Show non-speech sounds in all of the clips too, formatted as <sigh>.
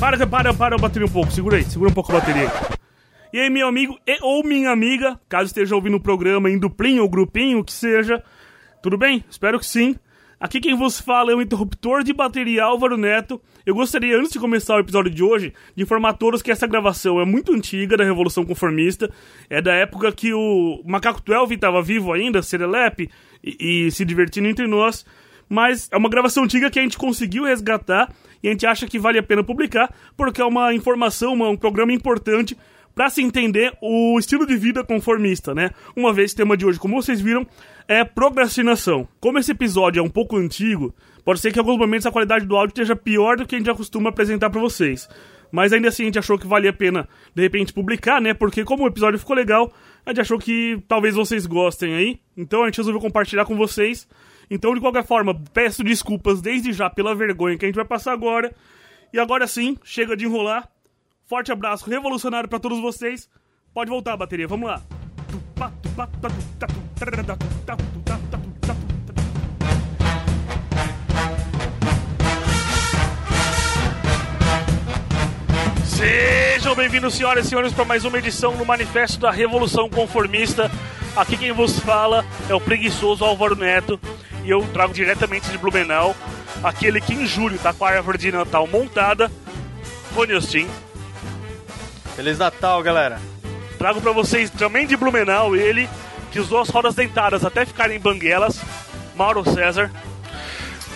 Para, para, para a bateria um pouco. Segura aí, segura um pouco a bateria. E aí, meu amigo e, ou minha amiga, caso esteja ouvindo o programa em duplinho ou grupinho, que seja, tudo bem? Espero que sim. Aqui quem vos fala é o interruptor de bateria Álvaro Neto. Eu gostaria, antes de começar o episódio de hoje, de informar a todos que essa gravação é muito antiga da Revolução Conformista. É da época que o Macaco 12 estava vivo ainda, Serelepe, e, e se divertindo entre nós. Mas é uma gravação antiga que a gente conseguiu resgatar e a gente acha que vale a pena publicar, porque é uma informação, uma, um programa importante para se entender o estilo de vida conformista, né? Uma vez o tema de hoje, como vocês viram, é procrastinação. Como esse episódio é um pouco antigo, pode ser que em alguns momentos a qualidade do áudio esteja pior do que a gente já costuma apresentar para vocês. Mas ainda assim a gente achou que valia a pena, de repente, publicar, né? Porque como o episódio ficou legal, a gente achou que talvez vocês gostem aí. Então a gente resolveu compartilhar com vocês. Então, de qualquer forma, peço desculpas desde já pela vergonha que a gente vai passar agora. E agora sim, chega de enrolar. Forte abraço revolucionário para todos vocês. Pode voltar a bateria, vamos lá. Sejam bem-vindos, senhoras e senhores, para mais uma edição do Manifesto da Revolução Conformista. Aqui quem vos fala é o preguiçoso Álvaro Neto e eu trago diretamente de Blumenau aquele que em julho tá com a árvore de Natal montada, Rony Austin. Feliz Natal, galera. Trago para vocês também de Blumenau ele que usou as rodas dentadas até ficarem banguelas, Mauro César.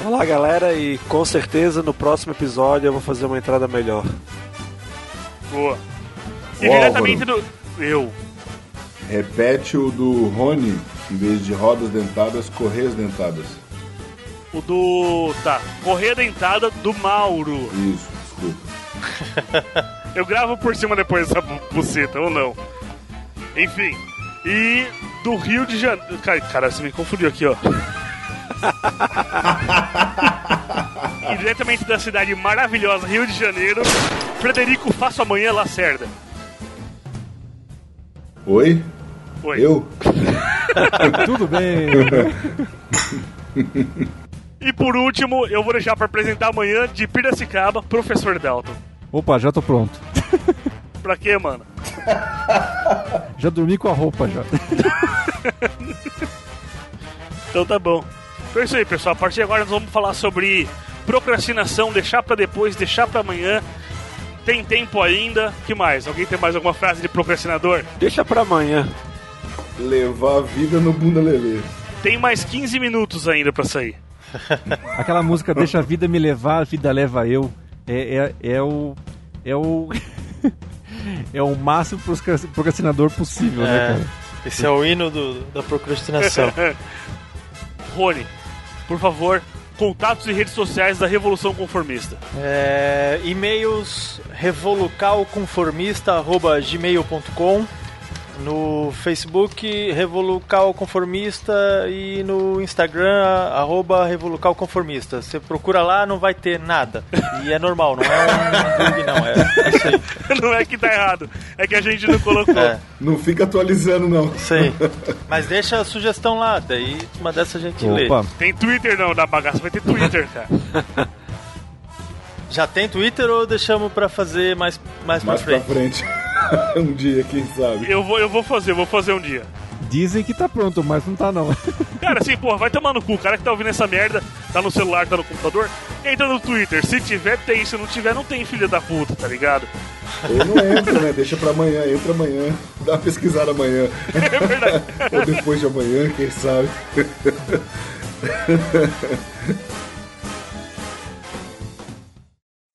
Olá, galera, e com certeza no próximo episódio eu vou fazer uma entrada melhor. Boa. E diretamente do. Eu. Repete o do Rony, em vez de rodas dentadas, correias dentadas. O do. Tá. Correia dentada do Mauro. Isso, desculpa. <laughs> Eu gravo por cima depois dessa bu- buceta, ou não. Enfim. E do Rio de Janeiro. Cara, você me confundiu aqui, ó. <laughs> e diretamente da cidade maravilhosa, Rio de Janeiro, Frederico Faço Amanhã Lacerda. Oi? Oi. Eu? <laughs> Tudo bem. E por último, eu vou deixar pra apresentar amanhã de Piracicaba, Professor Dalton. Opa, já tô pronto. <laughs> Pra quê, mano? <laughs> Já dormi com a roupa já. Então tá bom. Então é isso aí, pessoal. A partir de agora nós vamos falar sobre procrastinação, deixar pra depois, deixar pra amanhã. Tem tempo ainda. que mais? Alguém tem mais alguma frase de procrastinador? Deixa pra amanhã. Levar a vida no bunda lelê. Tem mais 15 minutos ainda pra sair. <laughs> Aquela música Deixa a vida me levar, a vida leva eu. É, é, é o. É o. <laughs> é o máximo procras- procrastinador possível, né, É, cara? esse é o hino do- da procrastinação. <laughs> Rony, por favor, contatos e redes sociais da Revolução Conformista. É, e-mails revolucalconformista.gmail.com No Facebook, Revolucal Conformista e no Instagram, arroba Revolucal Conformista. Você procura lá, não vai ter nada. E é normal, não é um bug, não. É, é isso aí. <laughs> Não é que tá errado, é que a gente não colocou. É, Não fica atualizando, não. aí. Mas deixa a sugestão lá, daí uma dessa a gente lê. Opa, Tem Twitter não da bagaça, vai ter Twitter, cara. <laughs> Já tem Twitter ou deixamos pra fazer mais, mais, Mais pra pra frente? frente. <laughs> um dia, quem sabe. Eu vou, eu vou fazer, eu vou fazer um dia. dizem que tá pronto, mas não tá não. <laughs> Cara, assim, porra, vai tomar no cu. O cara que tá ouvindo essa merda, tá no celular, tá no computador, entra no Twitter. Se tiver, tem. Se não tiver, não tem, filha da puta, tá ligado? Ou não entra, né? Deixa pra amanhã, entra amanhã. Dá uma pesquisada amanhã. <laughs> É verdade. Ou depois de amanhã, quem sabe.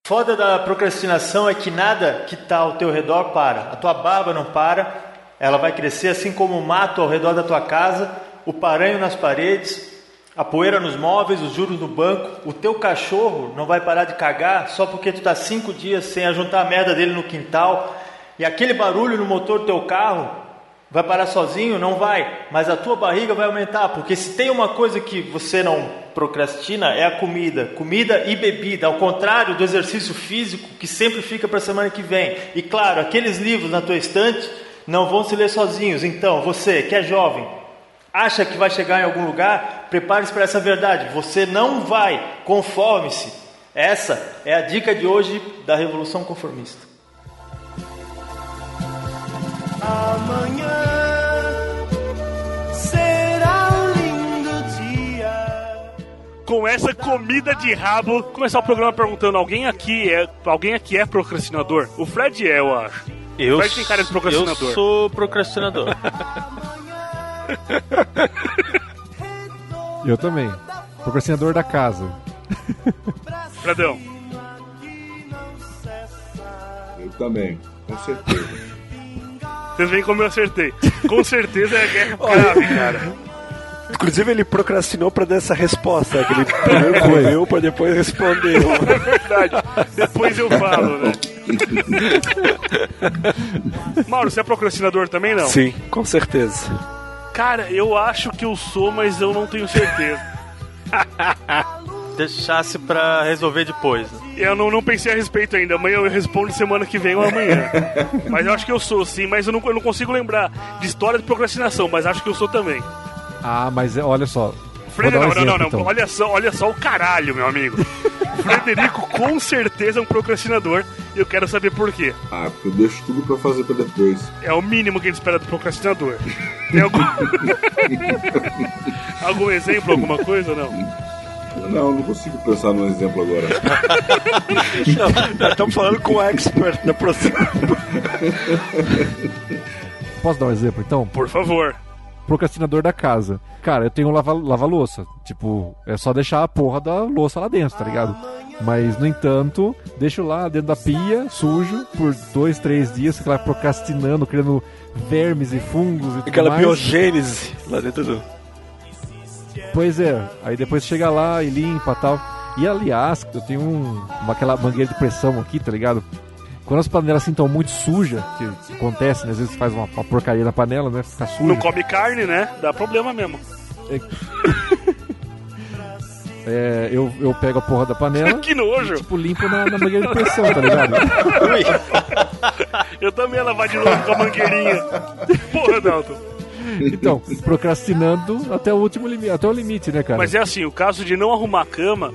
Foda da procrastinação é que nada que tá ao teu redor para. A tua barba não para, ela vai crescer assim como o mato ao redor da tua casa, o paranho nas paredes, a poeira nos móveis, os juros no banco. O teu cachorro não vai parar de cagar só porque tu tá cinco dias sem ajuntar a merda dele no quintal. E aquele barulho no motor do teu carro Vai parar sozinho? Não vai. Mas a tua barriga vai aumentar, porque se tem uma coisa que você não procrastina é a comida. Comida e bebida, ao contrário do exercício físico que sempre fica para a semana que vem. E claro, aqueles livros na tua estante não vão se ler sozinhos. Então, você que é jovem, acha que vai chegar em algum lugar, prepare-se para essa verdade. Você não vai, conforme-se. Essa é a dica de hoje da Revolução Conformista. Com essa comida de rabo, começar o programa perguntando: alguém aqui é, alguém aqui é procrastinador? O Fred é, eu acho. Eu, Fred tem cara de procrastinador. eu sou procrastinador. <laughs> Eu também. Procrastinador da casa. Fredão. <laughs> Eu também, com certeza. Vocês veem como eu acertei. Com certeza é guerra grave, cara. Inclusive ele procrastinou pra dar essa resposta, que ele primeiro comeu pra depois responder. <laughs> É verdade. Depois eu falo, né? Mauro, você é procrastinador também, não? Sim, com certeza. Cara, eu acho que eu sou, mas eu não tenho certeza. Deixasse pra resolver depois. né? Eu não, não pensei a respeito ainda. Amanhã eu respondo semana que vem ou amanhã. <laughs> Mas eu acho que eu sou, sim. Mas eu não, eu não consigo lembrar de história de procrastinação, mas acho que eu sou também. Ah, mas é- olha só. Fred, dar não, um não, não, exemplo, não. então. Olha só, olha só o caralho, meu amigo. <laughs> Frederico com certeza é um procrastinador e eu quero saber por quê. Ah, porque eu deixo tudo pra fazer pra depois. É o mínimo que ele espera do procrastinador. Tem algum... <laughs> algum exemplo, alguma coisa? Não. Não, não consigo pensar num exemplo agora. Estamos falando com o expert na processo. <laughs> Posso dar um exemplo então? Por favor. Procrastinador da casa. Cara, eu tenho um lava- lava-louça. tipo, é só deixar a porra da louça lá dentro, tá ligado? Mas, no entanto, deixo lá dentro da pia, sujo, por dois, três dias, fico lá procrastinando, criando vermes e fungos e tudo Aquela mais. biogênese lá dentro do. Pois é, aí depois chega lá e limpa tal. E aliás, eu tenho um, uma, aquela mangueira de pressão aqui, tá ligado? Quando as panelas assim estão muito sujas, que acontece, né? Às vezes faz uma, uma porcaria na panela, né? Fica suja. Não come carne, né? Dá problema mesmo. É, <laughs> eu, eu pego a porra da panela <laughs> Que nojo. e, tipo, limpo na, na mangueira de pressão, tá ligado? <laughs> Eu também ia lavar de novo com a mangueirinha. Porra, Dalton. Então, procrastinando até o último limite, até o limite, né, cara? Mas é assim, o caso de não arrumar a cama,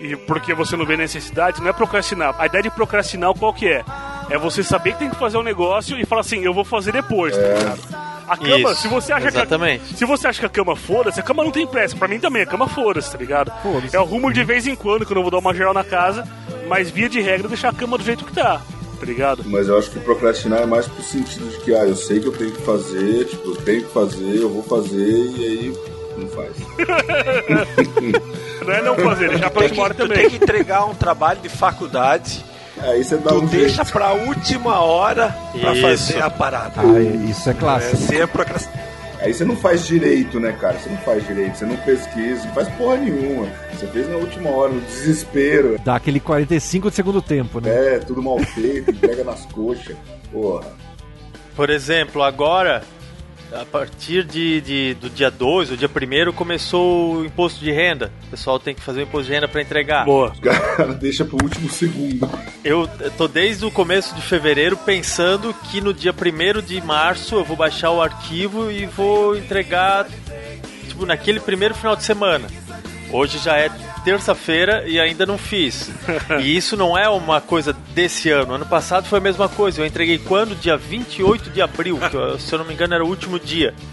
e porque você não vê necessidade, não é procrastinar. A ideia de procrastinar qual que é? É você saber que tem que fazer um negócio e falar assim, eu vou fazer depois, tá ligado? A cama, Isso, se você acha exatamente. que a, se você acha que a cama foda-se, a cama não tem pressa. Pra mim também, a cama foda-se, tá ligado? Foda-se. Eu arrumo de vez em quando, quando eu vou dar uma geral na casa, mas via de regra deixar a cama do jeito que tá, tá ligado? Mas eu acho que procrastinar é mais pro sentido de que, ah, eu sei que eu tenho que fazer, tipo, eu tenho que fazer, eu vou fazer, e aí não faz. <laughs> Não é não fazer, deixar pra última hora que, tu também. tem que entregar um trabalho de faculdade, Aí você dá tu um deixa jeito. pra última hora pra Isso. fazer a parada. Ah, é- isso é clássico. É a procrastinação. Aí você não faz direito, né, cara? Você não faz direito, você não pesquisa, não faz porra nenhuma. Você fez na última hora, no desespero. Dá aquele 45 de segundo tempo, né? É, tudo mal feito, <laughs> entrega nas coxas. Porra. Por exemplo, agora, a partir de, de- do dia 2, o dia 1 começou o imposto de renda. O pessoal tem que fazer o imposto de renda para entregar. Boa. <laughs> Os caras deixam pro último segundo. Eu tô desde o começo de fevereiro pensando que no dia 1 de março eu vou baixar o arquivo e vou entregar tipo naquele primeiro final de semana. Hoje já é terça-feira e ainda não fiz. <laughs> E isso não é uma coisa desse ano. Ano passado foi a mesma coisa. Eu entreguei quando? Dia 28 de abril, que eu- se eu não me engano era o último dia. <laughs>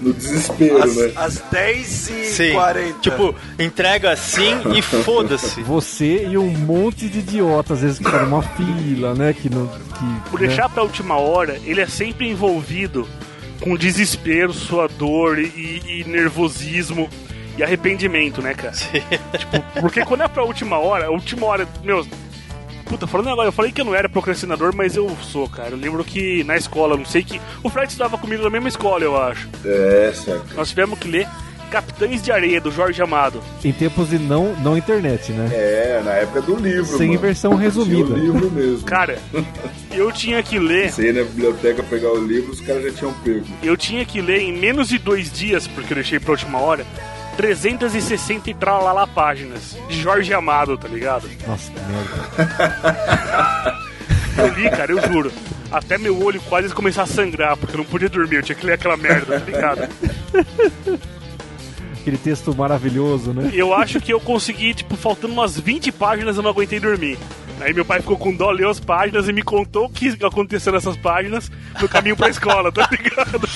No desespero, Às, né? às 10 e Sim. 40 Tipo, entrega assim e foda-se. <laughs> Você e um monte de idiotas, às vezes, que tá numa fila, né? Que não. Que, Por né? deixar pra última hora, ele é sempre envolvido com desespero, sua dor e, e nervosismo e arrependimento, né, cara? Tipo, porque quando é pra última hora, a última hora, meu. Puta, falando agora, eu falei que eu não era procrastinador, mas eu sou, cara. Eu lembro que na escola, não sei que. O Fred estudava comigo na mesma escola, eu acho. É, certo. Nós tivemos que ler Capitães de Areia, do Jorge Amado. Em tempos de não, não internet, né? É, na época do livro, Sem mano. versão resumida. Tinha o livro mesmo. Cara, eu tinha que ler. Você ia na biblioteca pegar o livro, os caras já tinham pego. Eu tinha que ler em menos de dois dias, porque eu deixei pra última hora, 360 e tralalá páginas de Jorge Amado, tá ligado? Nossa, que merda. <laughs> Eu li, cara, eu juro. Até meu olho quase começar a sangrar, porque eu não podia dormir, eu tinha que ler aquela merda, tá ligado? Aquele texto maravilhoso, né? Eu acho que eu consegui, tipo, faltando umas 20 páginas, eu não aguentei dormir. Aí meu pai ficou com dó, leu as páginas e me contou o que aconteceu nessas páginas no caminho pra escola, tá ligado? <laughs>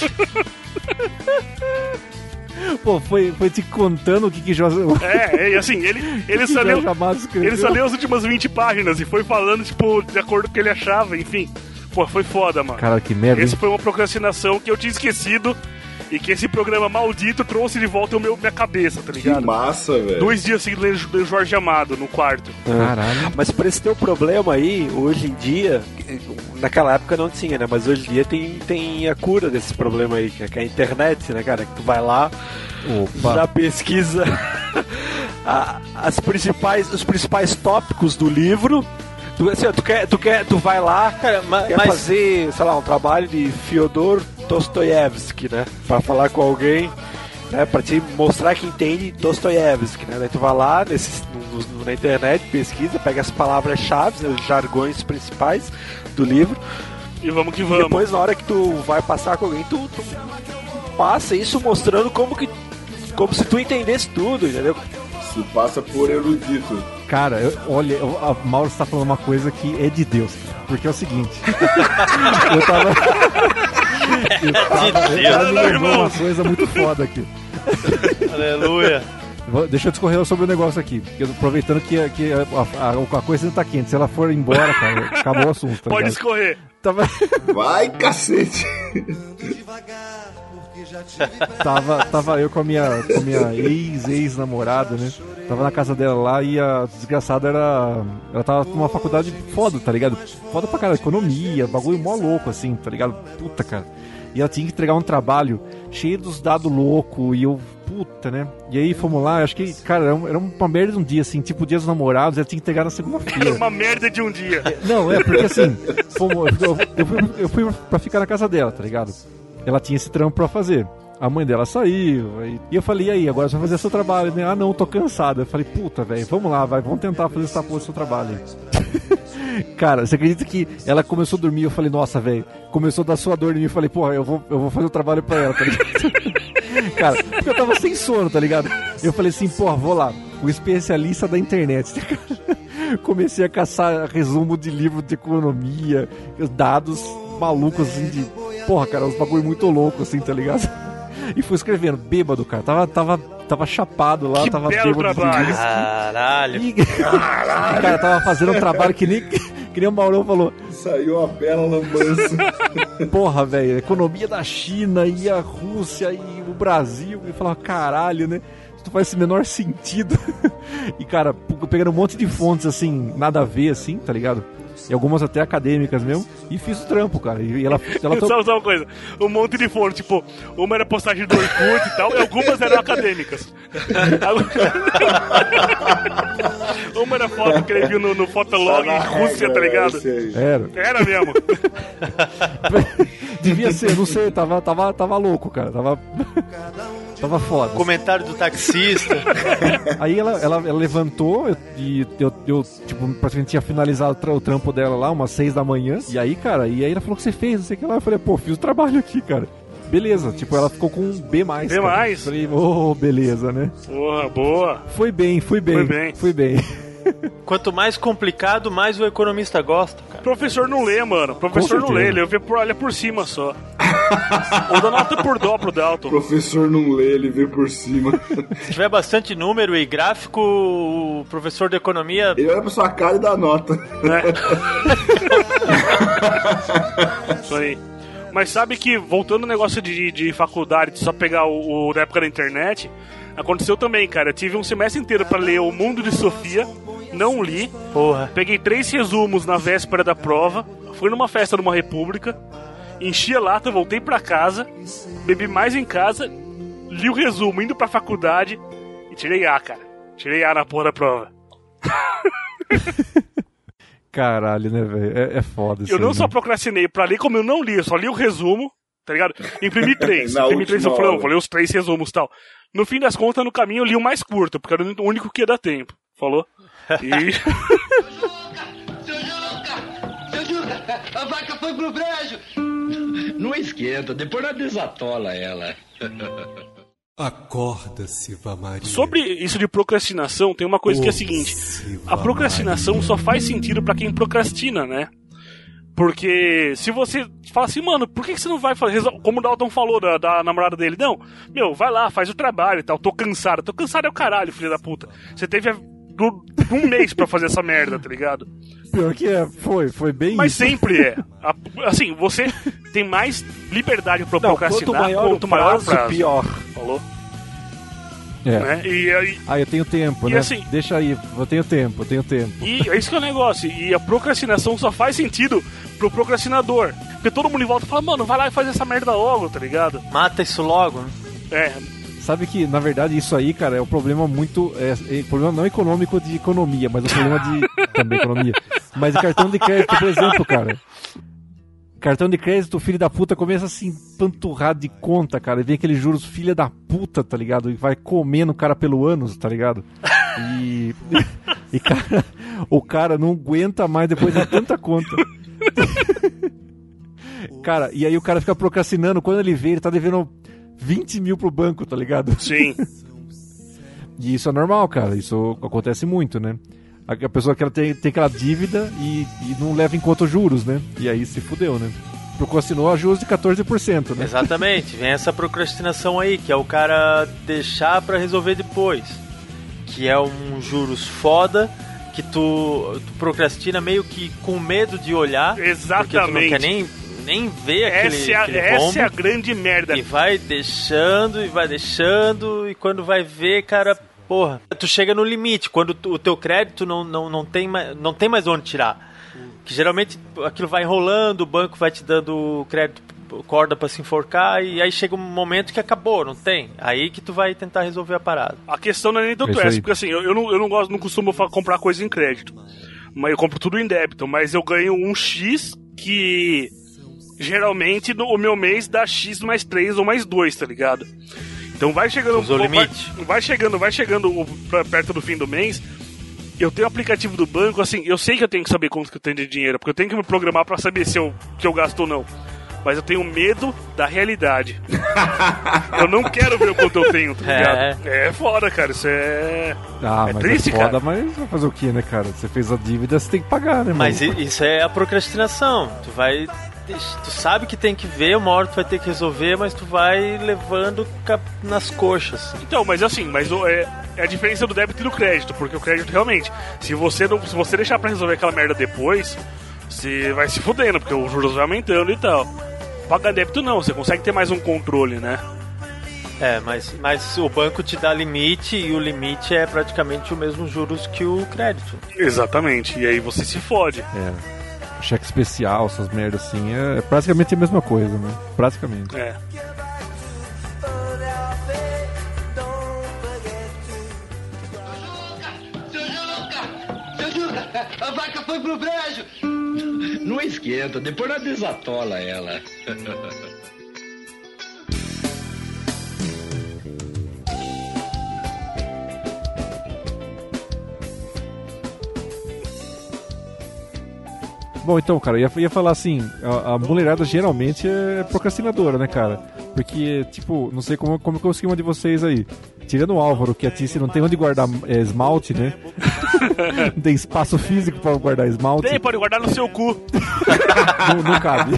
Pô, foi, foi te contando o que que Jorge... <laughs> É, e assim, ele, ele, só leu, ele só leu as últimas 20 páginas e foi falando, tipo, de acordo com o que ele achava, enfim. Pô, foi foda, mano. Cara, que merda, Esse hein? foi uma procrastinação que eu tinha esquecido e que esse programa maldito trouxe de volta o meu, minha cabeça, tá Que ligado? massa, velho. Dois dias seguidos lendo Jorge Amado no quarto. Caralho. Mas pra esse teu problema aí, hoje em dia, naquela época não tinha, né? Mas hoje em dia tem, tem a cura desse problema aí, que é que é a internet, né, cara? Que tu vai lá, Opa. já pesquisa <laughs> a- as principais, os principais tópicos do livro. Tu, assim, tu, quer, tu, quer, tu vai lá, Cara, ma- quer mas fazer, sei lá, um trabalho de Fyodor Dostoiévski, né? Pra falar com alguém, né? Pra te mostrar que entende Dostoiévski, né? Daí tu vai lá nesse, no- no- na internet, pesquisa, pega as palavras-chave, né, os jargões principais do livro. E vamos que E vamos. depois, na hora que tu vai passar com alguém, tu, tu passa isso mostrando como que. Como se tu entendesse tudo, entendeu? Se passa por erudito. Cara, eu- olha, eu- a Mauro está falando uma coisa que é de Deus. Porque é o seguinte. <laughs> eu tava. O cara me irmão. uma coisa muito foda aqui. aleluia. Deixa eu discorrer sobre o negócio aqui. Aproveitando que, que a, a- a coisa ainda tá quente. Se ela for embora, cara, acabou o assunto. Tá Pode ligado? escorrer. Tava, Vai, cacete. tava, tava eu com a minha, com a minha ex-ex-namorada, né? Tava na casa dela lá e a desgraçada era. Ela tava numa faculdade foda, tá ligado? Foda pra caralho, economia, bagulho mó louco, assim, tá ligado? Puta, cara. E ela tinha que entregar um trabalho cheio dos dados loucos e eu, puta, né? E aí fomos lá, acho que, cara, era, um- era uma merda de um dia, assim, tipo dia dos namorados, ela tinha que entregar na segunda-feira. Uma merda de um dia. Não, é porque assim, fomos- eu, eu fui, eu fui pra ficar na casa dela, tá ligado? Ela tinha esse trampo pra fazer. A mãe dela saiu, e eu falei, e aí, agora você vai fazer seu trabalho, né? Ah, não, tô cansado. Eu falei, puta, velho, vamos lá, vai, vamos tentar fazer essa porra do seu trabalho. Cara, você acredita que ela começou a dormir? Eu falei, nossa, velho, começou a dar sua dor em mim. Eu falei, porra, eu vou, eu vou fazer o trabalho pra ela, tá ligado? <laughs> Cara, porque eu tava sem sono, tá ligado? Eu falei assim, porra, vou lá, o especialista da internet. <laughs> Comecei a caçar resumo de livro de economia, dados malucos assim de. Porra, cara, uns bagulho muito louco, assim, tá ligado? E fui escrevendo, bêbado, cara. Tava, tava, tava chapado lá, Que tava belo bêbado. de trabalho. Caralho. <laughs> E, cara, tava fazendo um trabalho que nem, que nem o Maurão falou. Saiu uma bela lambança. <laughs> Porra, velho, economia da China e a Rússia e o Brasil. E eu falava, caralho, né? Isso não faz esse menor sentido. <laughs> E, cara, pegando um monte de fontes, assim, nada a ver, assim, tá ligado? E algumas até acadêmicas mesmo. E fiz o trampo, cara. E ela, ela to- Só, só uma coisa, um monte de foram, tipo, uma era postagem do Orkut e tal, e algumas eram acadêmicas. <laughs> uma era foto que ele viu no, no Fotolog em Rússia, tá ligado? Era. Era mesmo. <laughs> Devia ser, não sei, tava, tava, tava louco, cara. Tava. Tava foda. Comentário do taxista. <laughs> Aí ela, ela, ela levantou eu- e eu, eu, tipo, praticamente tinha finalizado o tra- o trampo dela lá, umas seis da manhã. E aí, cara, e aí ela falou o que você fez, não sei o que lá. Eu falei, pô, fiz o trabalho aqui, cara. Beleza, tipo, ela ficou com um B+. B+. cara. Eu Falei, ô, beleza, né? Porra, boa. Foi bem, fui bem. Foi bem. Fui bem. Quanto mais complicado, mais o economista gosta, cara. Professor não lê, mano. Professor não lê, ele vê por, olha por cima só. Ou dá nota por dó pro Dalton. professor não lê, ele vê por cima. <laughs> Se tiver bastante número e gráfico, o professor de economia Ele olha pra sua cara e dá nota. né? <laughs> Isso aí. Mas sabe que, voltando ao negócio de, de faculdade, de só pegar o, o da época da internet, aconteceu também, cara. Eu tive um semestre inteiro pra ler O Mundo de Sofia, não li. Porra. Peguei três resumos na véspera da prova, fui numa festa numa república, enchi a lata, voltei pra casa, bebi mais em casa, li o resumo indo pra faculdade e tirei A, cara. Tirei A na porra da prova. <laughs> Caralho, né, velho? É, é foda isso Eu não aí, só né? procrastinei pra ler, como eu não li, eu só li o resumo, tá ligado? Imprimi <laughs> três. Imprimi três, eu falei, vou ler os três resumos e tal. No fim das contas, no caminho, eu li o mais curto, porque era o único que ia dar tempo. Falou? E. Seu Juca! Seu Juca! A vaca foi pro brejo! Não esquenta, depois nós desatola ela. Acorda, Siva Maria. Sobre isso de procrastinação, tem uma coisa que é a seguinte: a procrastinação só faz sentido pra quem procrastina, né? Porque se você fala assim, mano, por que você não vai fazer. Como o Dalton falou da, da namorada dele, não, meu, vai lá, faz o trabalho e tal, tô cansado. Tô cansado é o caralho, filho da puta. Você teve do- um mês pra fazer essa merda, tá ligado? Pior que é, foi, foi bem Mas isso. sempre é. A- Assim, você tem mais liberdade pra Não, procrastinar quanto maior quanto maior o prazo, prazo. pior. Falou? É. Né? E, aí- Ah, eu tenho tempo, E né? assim- Deixa aí, eu tenho tempo, eu tenho tempo. E é isso que é o negócio. E a procrastinação só faz sentido pro procrastinador. Porque todo mundo em volta fala, mano, vai lá e faz essa merda logo, tá ligado? Mata isso logo, né? É, Sabe que, na verdade, isso aí, cara, é um problema muito. É, é um problema não econômico de economia, mas um problema de. <laughs> também economia. Mas de cartão de crédito, por exemplo, cara. Cartão de crédito, filho da puta começa a se empanturrar de conta, cara. E vem aqueles juros filha da puta, tá ligado? E vai comendo o cara pelo ânus, tá ligado? E. E, cara, o cara não aguenta mais depois de tanta conta. <laughs> Cara, e aí o cara fica procrastinando. Quando ele vê, ele tá devendo 20 mil pro banco, tá ligado? sim. <laughs> E isso é normal, cara. Isso acontece muito, né? A pessoa que ela tem, tem aquela dívida e, e não leva em conta os juros, né? E aí se fudeu, né? Procrastinou a juros de 14%, né? Exatamente, vem essa procrastinação aí, que é o cara deixar pra resolver depois. Que é um juros foda, que tu, tu procrastina meio que com medo de olhar, porque tu não Exatamente. quer nem, nem ver aquele, Essa, é a, aquele essa é a grande merda. E vai deixando, e vai deixando, e quando vai ver, cara, porra, tu chega no limite, quando tu- o teu crédito não, não, não, tem, mais, não tem mais onde tirar. Que geralmente aquilo vai enrolando, o banco vai te dando crédito, corda pra se enforcar, e aí chega um momento que acabou, não tem. Aí que tu vai tentar resolver a parada. A questão não é nem É tanto isso essa, porque assim, eu, eu não, eu não gosto, não costumo comprar coisa em crédito. Mas eu compro tudo em débito, mas eu ganho um X que geralmente no, o meu mês dá X mais 3 ou mais 2, tá ligado? Então vai chegando Usou o vai, limite. vai chegando, vai chegando o- pra perto do fim do mês. Eu tenho o aplicativo do banco, assim, eu sei que eu tenho que saber quanto que eu tenho de dinheiro, porque eu tenho que me programar pra saber se eu, que eu gasto ou não. Mas eu tenho medo da realidade. <laughs> eu não quero ver o quanto eu tenho, tá ligado? É, foda, cara. Isso é. Ah, É mas triste, é foda, cara. mas vai fazer o que, né, cara? Você fez a dívida, você tem que pagar, né, Mas mano? i- isso é a procrastinação. Tu vai. Tu sabe que tem que ver, uma hora tu vai ter que resolver, mas tu vai levando nas coxas. Então, mas assim, mas o- é, é a diferença do débito e do crédito, porque o crédito realmente, se você não, se você deixar pra resolver aquela merda depois, você vai se fudendo, porque os juros vai aumentando e tal. Paga débito não, você consegue ter mais um controle, né? É, mas, mas o banco te dá limite e o limite é praticamente o mesmo juros que o crédito. Exatamente. E aí você se fode. É. Cheque especial, essas merdas assim, é, é praticamente a mesma coisa, né? Praticamente. É. A vaca foi pro brejo! Não esquenta, depois nós desatola ela. <laughs> Bom, então, cara, eu ia, ia falar assim, a, a mulherada geralmente é procrastinadora, né, cara? Porque, tipo, não sei como, como que eu consegui uma de vocês aí. Tirando o Álvaro, que a Tice não tem onde guardar é, esmalte, né? não <laughs> tem espaço físico pra guardar esmalte. Tem, pode guardar no seu cu. <laughs> não, não cabe.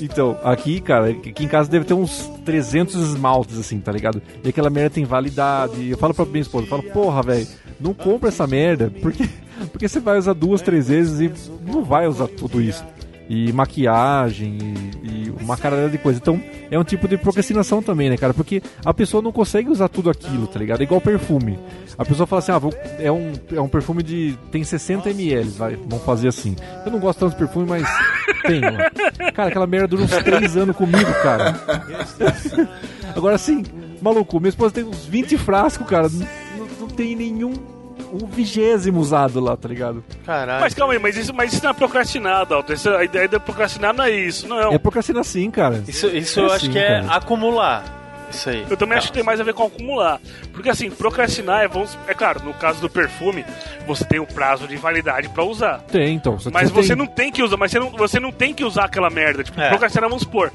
Então, aqui, cara, aqui em casa deve ter uns 300 esmaltes, assim, tá ligado? E aquela merda tem validade. Eu falo pra minha esposa, eu falo, porra, velho, não compra essa merda, porque, porque você vai usar duas, três vezes e não vai usar tudo isso. E maquiagem e, e uma caralhada de coisa. Então, é um tipo de procrastinação também, né, cara? Porque a pessoa não consegue usar tudo aquilo, tá ligado? É igual perfume. A pessoa fala assim, ah, vou, é, um, é um perfume de. tem 60 ml, vai, vamos fazer assim. Eu não gosto tanto de perfume, mas tenho. Cara, aquela merda dura uns 3 anos comigo, cara. Agora assim, maluco, minha esposa tem uns 20 frascos, cara. Não- não tem nenhum. Um vigésimo usado lá, tá ligado? Caralho. Mas calma aí, mas isso, mas isso não é procrastinado, Alto. Essa- a ideia de procrastinar não é isso, não. É procrastinar sim, cara. Isso, isso É eu acho assim, que é cara. acumular. Isso aí. Eu também acho que tem mais a ver com acumular. Porque assim, procrastinar é, vamos, é claro, no caso do perfume, você tem um prazo de validade pra usar. Tem, então. Mas você tem- não tem que usar, mas você não, você não tem que usar aquela merda. Tipo, É. procrastinar, vamos supor.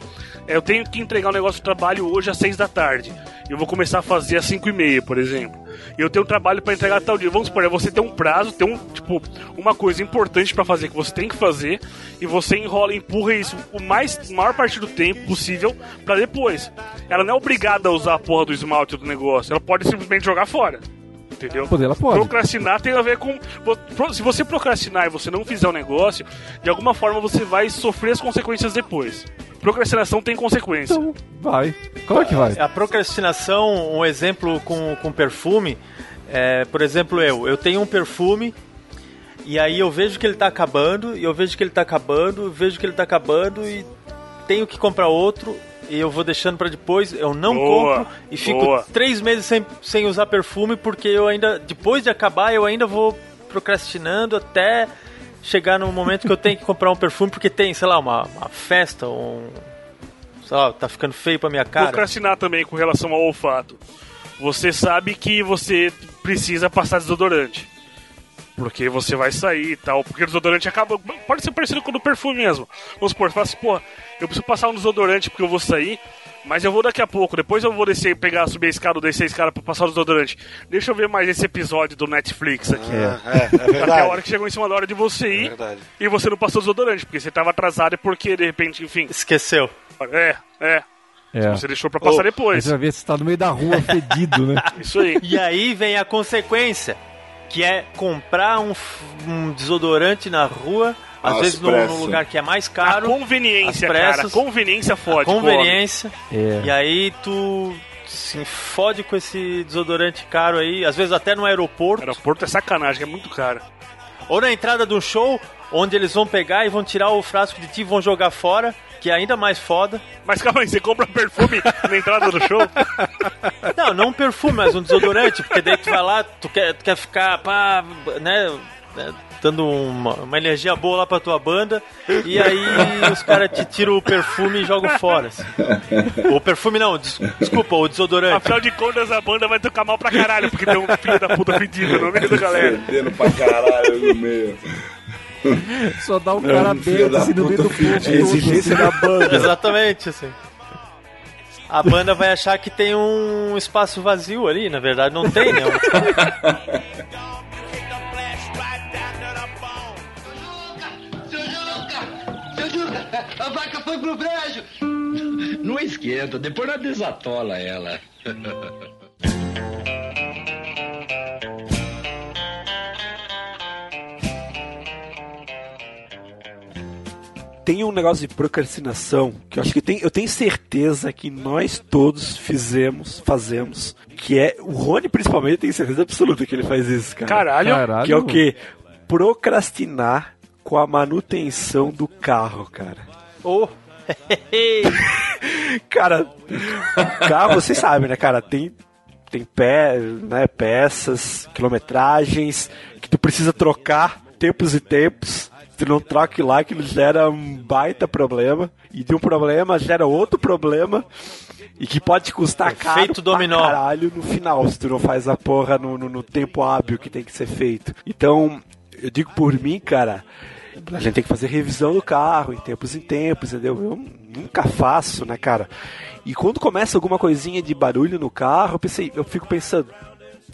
é, eu tenho que entregar um negócio de trabalho hoje às 6 da tarde. E eu vou começar a fazer às 5 e meia, por exemplo. E eu tenho um trabalho pra entregar tal dia. Vamos supor, é você tem um prazo, tem um, tipo, uma coisa importante pra fazer que você tem que fazer, e você enrola, empurra isso o mais, maior parte do tempo possível pra depois. Ela não é obrigada a usar a porra do esmalte do negócio, ela pode simplesmente jogar fora. Entendeu? Pode, ela pode. Procrastinar tem a ver com. Se você procrastinar e você não fizer o negócio, de alguma forma você vai sofrer as consequências depois. Procrastinação tem consequência. Então, vai. Claro que vai. A procrastinação, um exemplo com, com perfume, é, por exemplo, eu, eu tenho um perfume e aí eu vejo que ele tá acabando, e eu vejo que ele tá acabando, vejo que ele tá acabando e tenho que comprar outro e eu vou deixando pra depois, eu não Boa, compro e fico boa. três meses sem, sem usar perfume porque eu ainda, depois de acabar, eu ainda vou procrastinando até chegar no momento que eu tenho que comprar um perfume porque tem, sei lá, uma, uma festa, um. Sei lá, tá ficando feio pra minha cara. Procrastinar também com relação ao olfato. Você sabe que você precisa passar desodorante. Porque você vai sair e tal. Porque o desodorante acaba. Pode ser parecido com o do perfume mesmo. Vamos supor, você fala assim, pô, eu preciso passar um desodorante porque eu vou sair. Mas eu vou daqui a pouco, depois eu vou descer, pegar, subir a escada, ou descer a escada pra passar o desodorante. Deixa eu ver mais esse episódio do Netflix aqui. É, é Até a verdade. hora que chegou em cima da hora de você ir verdade. e você não passou o desodorante, porque você tava atrasado e porque, de repente, enfim. Esqueceu. É, é. É. Você deixou pra passar Aí depois. você vai ver se tá no meio da rua fedido, né? <laughs> Isso aí. E aí vem a consequência, que é comprar um, um desodorante na rua, às Às vezes num, pressas. num lugar que é mais A caro, conveniência, as cara. pressas, Conveniência fode. conveniência, É. e aí tu se fode com esse desodorante caro aí, às vezes até no aeroporto, Aeroporto é sacanagem, é muito caro. ou na entrada de um show, onde eles vão pegar e vão tirar o frasco de ti e vão jogar fora, que é ainda mais foda. Mas calma aí, você compra perfume na entrada do show? <laughs> Não, não um perfume, mas um desodorante, porque daí tu vai lá, tu quer, tu quer ficar, pá, né, né, dando uma, uma energia boa lá pra tua banda, e aí os caras te tiram o perfume e jogam fora. assim. O perfume não, des- desculpa, o desodorante. Afinal de contas, a banda vai tocar mal pra caralho, porque tem um filho da puta fedido no meio da galera. Perdendo pra caralho no meio. <laughs> Só dá um cara da assim no meio do povo. exigência da banda. <laughs> Exatamente, assim. A banda vai achar que tem um espaço vazio ali, na verdade não tem, né? A vaca foi pro brejo! Não esquenta, depois nós desatola ela. <laughs> Tem um negócio de procrastinação que eu acho que tem, eu tenho certeza que nós todos fizemos, fazemos, que é o Rony principalmente tem certeza absoluta que ele faz isso, cara. Caralho. Caralho. Que é o quê? Procrastinar com a manutenção do carro, cara. Oh. <laughs> Cara, carro, vocês sabem, né, cara? Tem, tem pé, né, peças, quilometragens que tu precisa trocar tempos e tempos. Se tu não troca lá, aquilo gera um baita problema. E de um problema gera outro problema. E que pode te custar caro dominó. pra caralho no final, se tu não faz a porra no, no, no tempo hábil que tem que ser feito. Então, eu digo por mim, cara, a gente tem que fazer revisão do carro em tempos em tempos, entendeu? Eu nunca faço, né, cara? E quando começa alguma coisinha de barulho no carro, eu, pensei, eu fico pensando,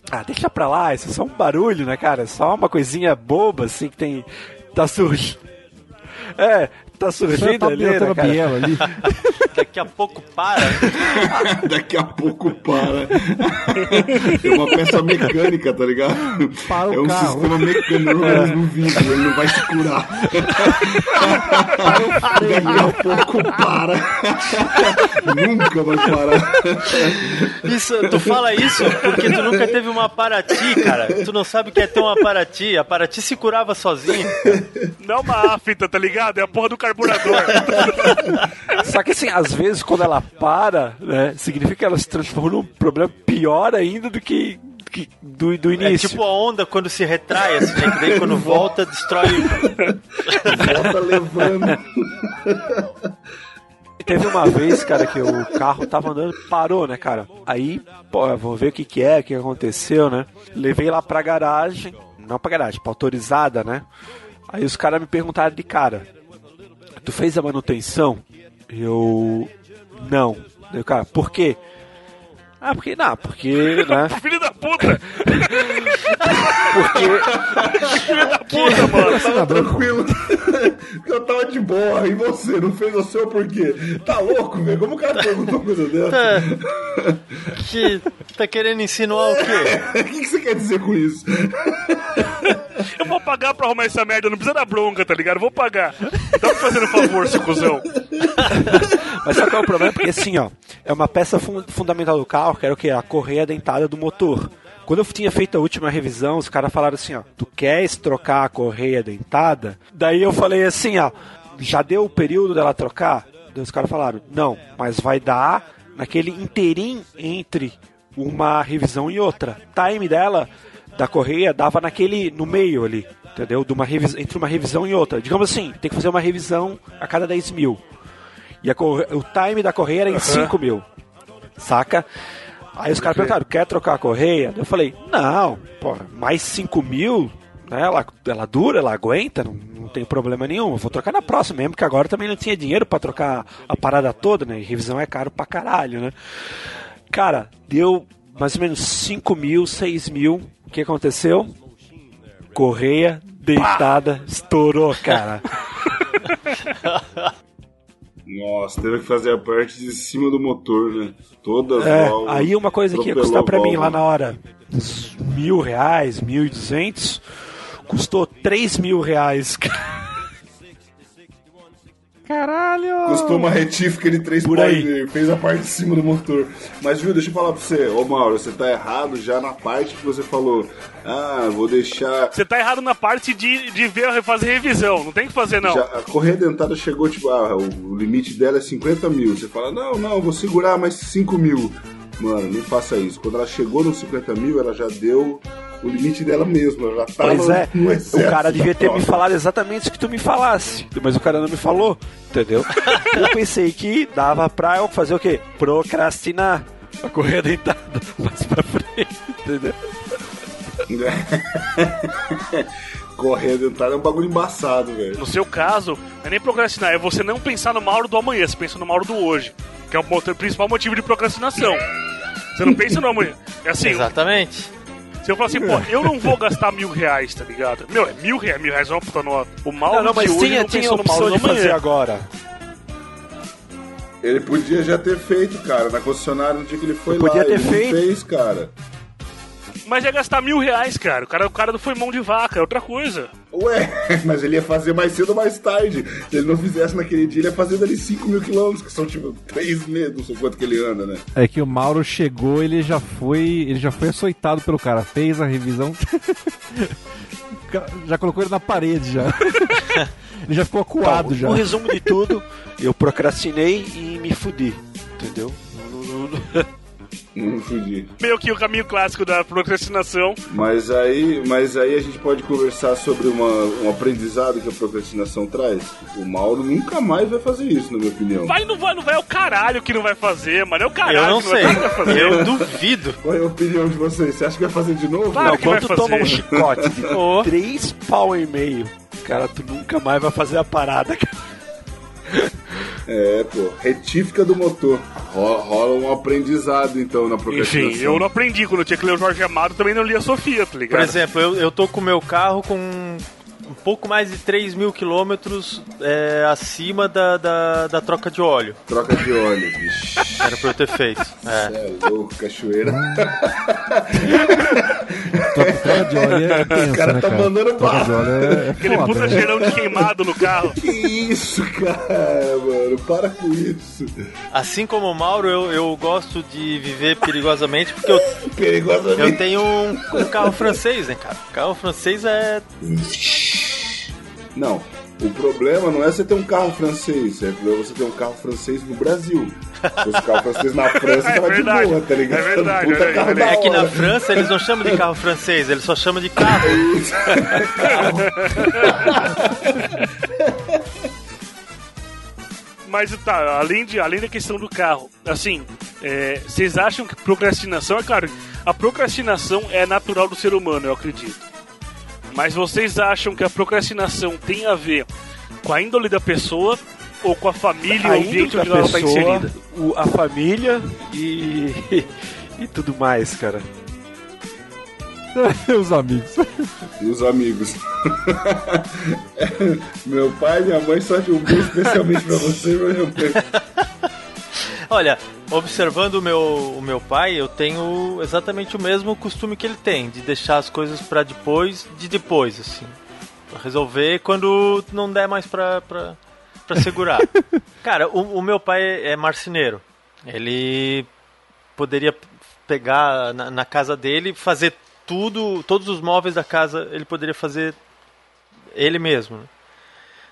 ah, deixa pra lá, isso é só um barulho, né, cara? É só uma coisinha boba, assim, que tem. Tá surgindo. É, tá Só surgindo tá ali, né, cara? ali. <laughs> Daqui a pouco para. <laughs> Daqui a pouco para. É uma peça mecânica, tá ligado? Para o é um carro. sistema mecânico no organismo vivo, ele não vai se curar. Daqui a pouco para. Nunca vai parar. Isso, tu fala isso porque tu nunca teve uma Paraty, cara. Tu não sabe o que é ter uma Paraty. A Paraty se curava sozinha. Não é uma afta, tá ligado? É a porra do carburador. <laughs> Só que assim, às vezes quando ela para, né, significa que ela se transforma num problema pior ainda do que, do, do É início. tipo a onda quando se retrai, assim, né? Que daí quando volta, destrói. Volta levando. Teve uma vez, cara, que o carro tava andando, parou, né, cara? Aí, pô, vou ver o que que é, o que aconteceu, né? Levei lá pra garagem, não pra garagem, pra autorizada, né? Aí os caras me perguntaram de cara, tu fez a manutenção? Eu não. O cara, por quê? Ah, porque, não, porque, né? <laughs> Filho da puta! Porque, Filho da puta, mano! Tava tranquilo. <laughs> Eu tava de boa. E você? Não fez o seu por quê? Tá louco, velho? Como o cara perguntou uma coisa dessa? Que tá querendo insinuar o quê? <laughs> O que, que você quer dizer com isso? Eu vou pagar pra arrumar essa merda, não precisa dar bronca, tá ligado? Eu vou pagar. Tá me fazendo um favor, seu cuzão. <laughs> mas sabe qual é o problema? Porque assim, ó, é uma peça fun- fundamental do carro, que era o quê? A correia dentada do motor. Quando eu tinha feito a última revisão, os caras falaram assim, ó, tu queres trocar a correia dentada? Daí eu falei assim, ó, já deu o período dela trocar? Daí os caras falaram, não, mas vai dar naquele inteirinho entre uma revisão e outra. Time dela, da correia, dava naquele, no meio ali, entendeu? De uma entre uma revisão e outra. Digamos assim, tem que fazer uma revisão a cada 10 mil. E a o time da correia era em 5 mil. Saca? Aí os caras perguntaram, quer trocar a correia? Eu falei, não, pô, mais 5 mil, né? Ela, ela dura, ela aguenta, não, não tem problema nenhum. Eu vou trocar na próxima mesmo, porque agora também não tinha dinheiro pra trocar a parada toda, né? E revisão é caro pra caralho, né? Cara, deu mais ou menos 5 mil, 6 mil. O que aconteceu? Correia deitada, estourou, cara. <laughs> Nossa, teve que fazer a parte de cima do motor, né? Todas as É, válvulas, aí uma coisa que ia custar pra mim lá na hora mil reais, mil e duzentos, custou três mil reais. Caralho! Custou uma retífica de 3 Por aí. fez a parte de cima do motor. Mas, viu, deixa eu falar pra você, ô Mauro, você tá errado já na parte que você falou. Ah, vou deixar. Você tá errado na parte de, de ver, fazer revisão. Não tem que fazer, não. Já, a correia dentada chegou, tipo, ah, o, o limite dela é 50 mil. Você fala, não, não, vou segurar mais 5 mil. Mano, nem faça isso. Quando ela chegou nos 50 mil, ela já deu o limite dela mesma. Ela já tava Pois é, no o cara devia ter me falado exatamente isso que tu me falasse, mas o cara não me falou, entendeu? <laughs> Eu pensei que dava pra eu fazer o quê? Procrastinar a correia dentada <laughs> mais pra frente, entendeu? <laughs> correia dentada é um bagulho embaçado, velho. No seu caso, não é nem procrastinar, é você não pensar no Mauro do amanhã, você pensa no Mauro do hoje. Que é o principal motivo de procrastinação. Você não pensa no amanhã. É assim, Exatamente. se eu falar assim, pô, eu não vou gastar mil reais, tá ligado? Meu, é mil reais, mil reais é uma puta nota. O Mauro Não, não, mas de hoje tinha, não tinha opção de fazer agora. Ele podia já ter feito, cara. Na concessionária no dia que ele foi Eu lá. podia ter ele não feito. fez, cara. Mas ia gastar mil reais, cara. O cara, o cara não foi mão de vaca, é outra coisa. Ué, <laughs> mas ele ia fazer mais cedo ou mais tarde. Se ele não fizesse naquele dia, ele ia fazer dali 5 mil quilômetros, que são tipo 3 meses, não sei quanto que ele anda, né? É que o Mauro chegou, ele já foi. Ele já foi açoitado pelo cara. Fez a revisão. <laughs> já colocou ele na parede já. <laughs> ele já ficou acuado Então, já. O resumo de tudo, eu procrastinei e me fudi, entendeu? Não- não- não- Não fudi. Meio que o caminho clássico da procrastinação. Mas aí, mas aí a gente pode conversar sobre uma, um aprendizado que a procrastinação traz. O Mauro nunca mais vai fazer isso, na minha opinião. Vai, não vai, não vai, é o caralho que não vai fazer, mano. É o caralho Eu não que sei. Vai, vai fazer. Eu duvido. Qual é a opinião de vocês? Você acha que vai fazer de novo? Claro Não, quando tu toma um chicote de <laughs> Ô. três pau e meio, cara, tu nunca mais vai fazer a parada, cara. <laughs> É, pô, retífica do motor. Ro- Rola um aprendizado, então, na procrastinação. Enfim, eu não aprendi. Quando eu tinha que ler o Jorge Amado, também não lia a Sofia, tá Por ligado? exemplo, eu, eu tô com o meu carro com um pouco mais de 3 mil quilômetros é, acima da, da, da troca de óleo. Troca de óleo, bicho. Era pra eu ter feito. É. É louco, cachoeira. <laughs> Troca, de óleo é <laughs> tenso, cara né, tá cara? mandando Troca de óleo é, é Aquele foda, puta né? cheirão de queimado no carro. <laughs> que isso, cara, mano? Para com isso. Assim como o Mauro, eu, eu gosto de viver perigosamente porque eu, Perigosamente. eu tenho um, um carro francês, né, cara? Carro francês é. Não. O problema não é você ter um carro francês, é você ter um carro francês no Brasil. Se fosse carro francês na <laughs> França, É tava verdade, de boa, tá ligado? é verdade, Puta é carro verdade. da É que na. França eles não chamam de carro francês, eles só chamam de carro. <laughs> Mas tá, além, de, além da questão do carro, assim, é, vocês acham que procrastinação, é claro, a procrastinação é natural do ser humano, eu acredito. Mas vocês acham que a procrastinação tem a ver com a índole da pessoa ou com a família, o A índole ambiente da onde ela está pessoa, inserida? o- a família e, <laughs> e tudo mais, cara. <laughs> Os amigos. E os amigos. <laughs> meu pai e minha mãe só de um beijo especialmente pra você, meu <laughs> Olha, observando o meu, o meu pai, eu tenho exatamente o mesmo costume que ele tem, de deixar as coisas pra depois, de depois, assim. Pra resolver quando não der mais pra, pra, pra segurar. <laughs> Cara, o, o meu pai é marceneiro. Ele poderia pegar na, na casa dele, fazer tudo, todos os móveis da casa, ele poderia fazer ele mesmo. né?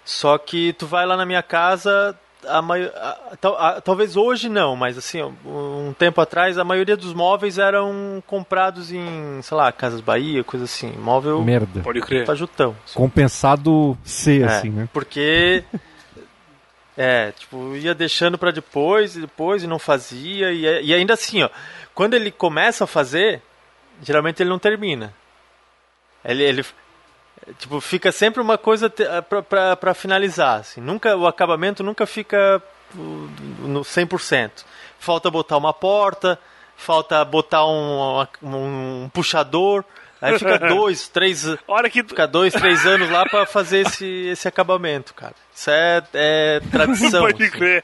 Só que tu vai lá na minha casa, a a- a- talvez hoje não, mas assim, um tempo atrás, a maioria dos móveis eram comprados em, sei lá, Casas Bahia, coisa assim, móvel Merda. Pode crer. pajutão. assim. Compensado C, É, assim, né? Porque <laughs> é, tipo, ia deixando pra depois e depois e não fazia e, e ainda assim, ó, quando ele começa a fazer, geralmente ele não termina. Ele, ele tipo, fica sempre uma coisa pra, pra finalizar, assim. Nunca o acabamento nunca fica no 100%. Falta botar uma porta, falta botar um, um, um puxador, aí fica <laughs> dois, três Hora que. ficar dois, três anos lá pra fazer esse, esse acabamento, cara. Isso é, é tradição. Pode assim. crer.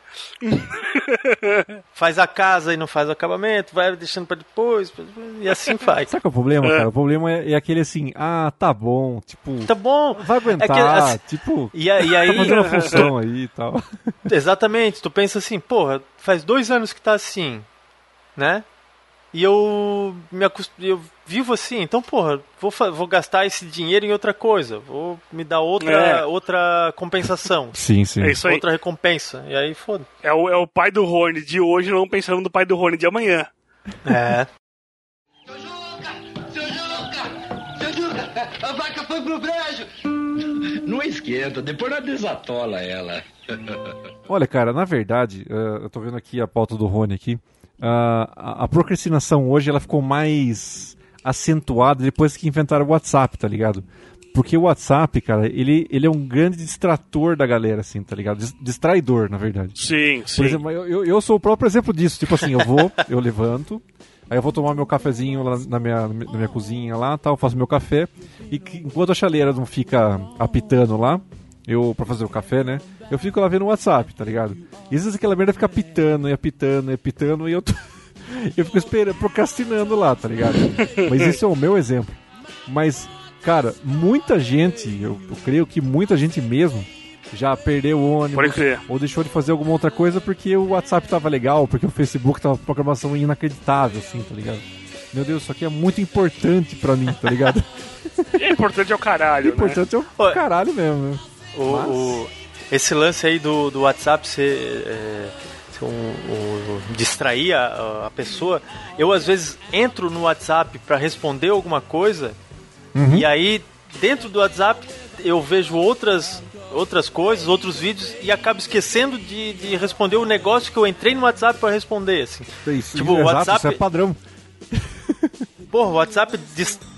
Faz a casa e não faz o acabamento, vai deixando pra depois, e assim <laughs> faz. Sabe qual é o problema, cara? O problema é, é aquele assim, ah, tá bom, tipo, Tá bom. vai aguentar, É que, assim, tipo, E, a- e tá aí, fazendo a <laughs> função aí e tal. exatamente, tu pensa assim, porra, faz dois anos que tá assim, né? E eu me acost... eu vivo assim, então, porra, vou, fa- vou gastar esse dinheiro em outra coisa, vou me dar outra, É. outra compensação, <laughs> Sim, sim. É isso aí. outra recompensa, e aí foda. É o, é o pai do Rony de hoje, não pensando no pai do Rony de amanhã. É. Seu Juca! Seu Juca! Seu Juca! A vaca foi pro brejo! Não esquenta, depois nós desatola ela. <laughs> Olha, cara, na verdade, eh, eu tô vendo aqui a pauta do Rony aqui. A, a procrastinação hoje ela ficou mais acentuada depois que inventaram o WhatsApp, tá ligado? Porque o WhatsApp, cara, ele, ele é um grande distrator da galera, assim, tá ligado? Dis- Distraidor, na verdade. Sim, Por sim. exemplo, eu, eu, sou o próprio exemplo disso. Tipo assim, eu vou, eu levanto, aí eu vou tomar meu cafezinho lá na minha, na minha cozinha lá, tal, faço meu café, e enquanto a chaleira não fica apitando lá, eu, pra fazer o café, né, eu fico lá vendo o WhatsApp, tá ligado? E às vezes aquela merda fica apitando e apitando e apitando, e eu tô... <laughs> Eu fico esperando, procrastinando lá, tá ligado? Mas esse é o meu exemplo. Mas, cara, muita gente, eu, eu creio que muita gente mesmo, já perdeu o ônibus, Pode crer. ou deixou de fazer alguma outra coisa porque o WhatsApp tava legal, porque o Facebook tava com programação inacreditável, assim, tá ligado? Meu Deus, isso aqui é muito importante pra mim, tá ligado? <laughs> É importante é o caralho, né? importante é o caralho mesmo, né? O, Mas- o- esse lance aí do, do WhatsApp ser, é, ser um, um- distrair a, a pessoa, eu às vezes entro no WhatsApp pra responder alguma coisa Uhum. e aí dentro do WhatsApp eu vejo outras outras coisas, outros vídeos e acabo esquecendo de, de responder o negócio que eu entrei no WhatsApp pra responder, assim. Isso, Tipo, o exato, WhatsApp- isso é padrão. <laughs> Porra, o WhatsApp